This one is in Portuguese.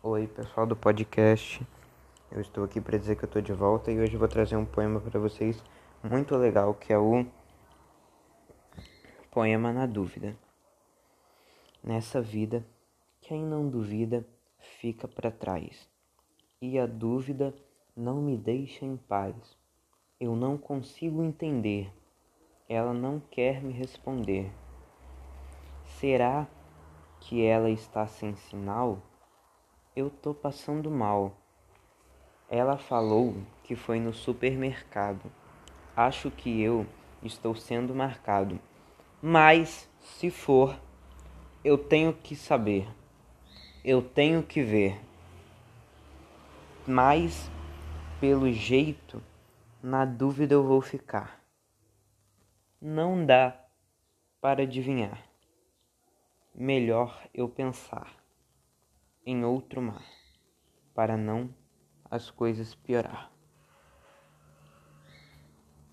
Oi, pessoal do podcast. Eu estou aqui para dizer que eu estou de volta e hoje vou trazer um poema para vocês muito legal, que é o Poema na Dúvida. Nessa vida, quem não duvida fica para trás, e a dúvida não me deixa em paz. Eu não consigo entender, ela não quer me responder. Será que ela está sem sinal? Eu tô passando mal. Ela falou que foi no supermercado. Acho que eu estou sendo marcado. Mas, se for, eu tenho que saber. Eu tenho que ver. Mas, pelo jeito, na dúvida eu vou ficar. Não dá para adivinhar melhor eu pensar em outro mar, para não as coisas piorar.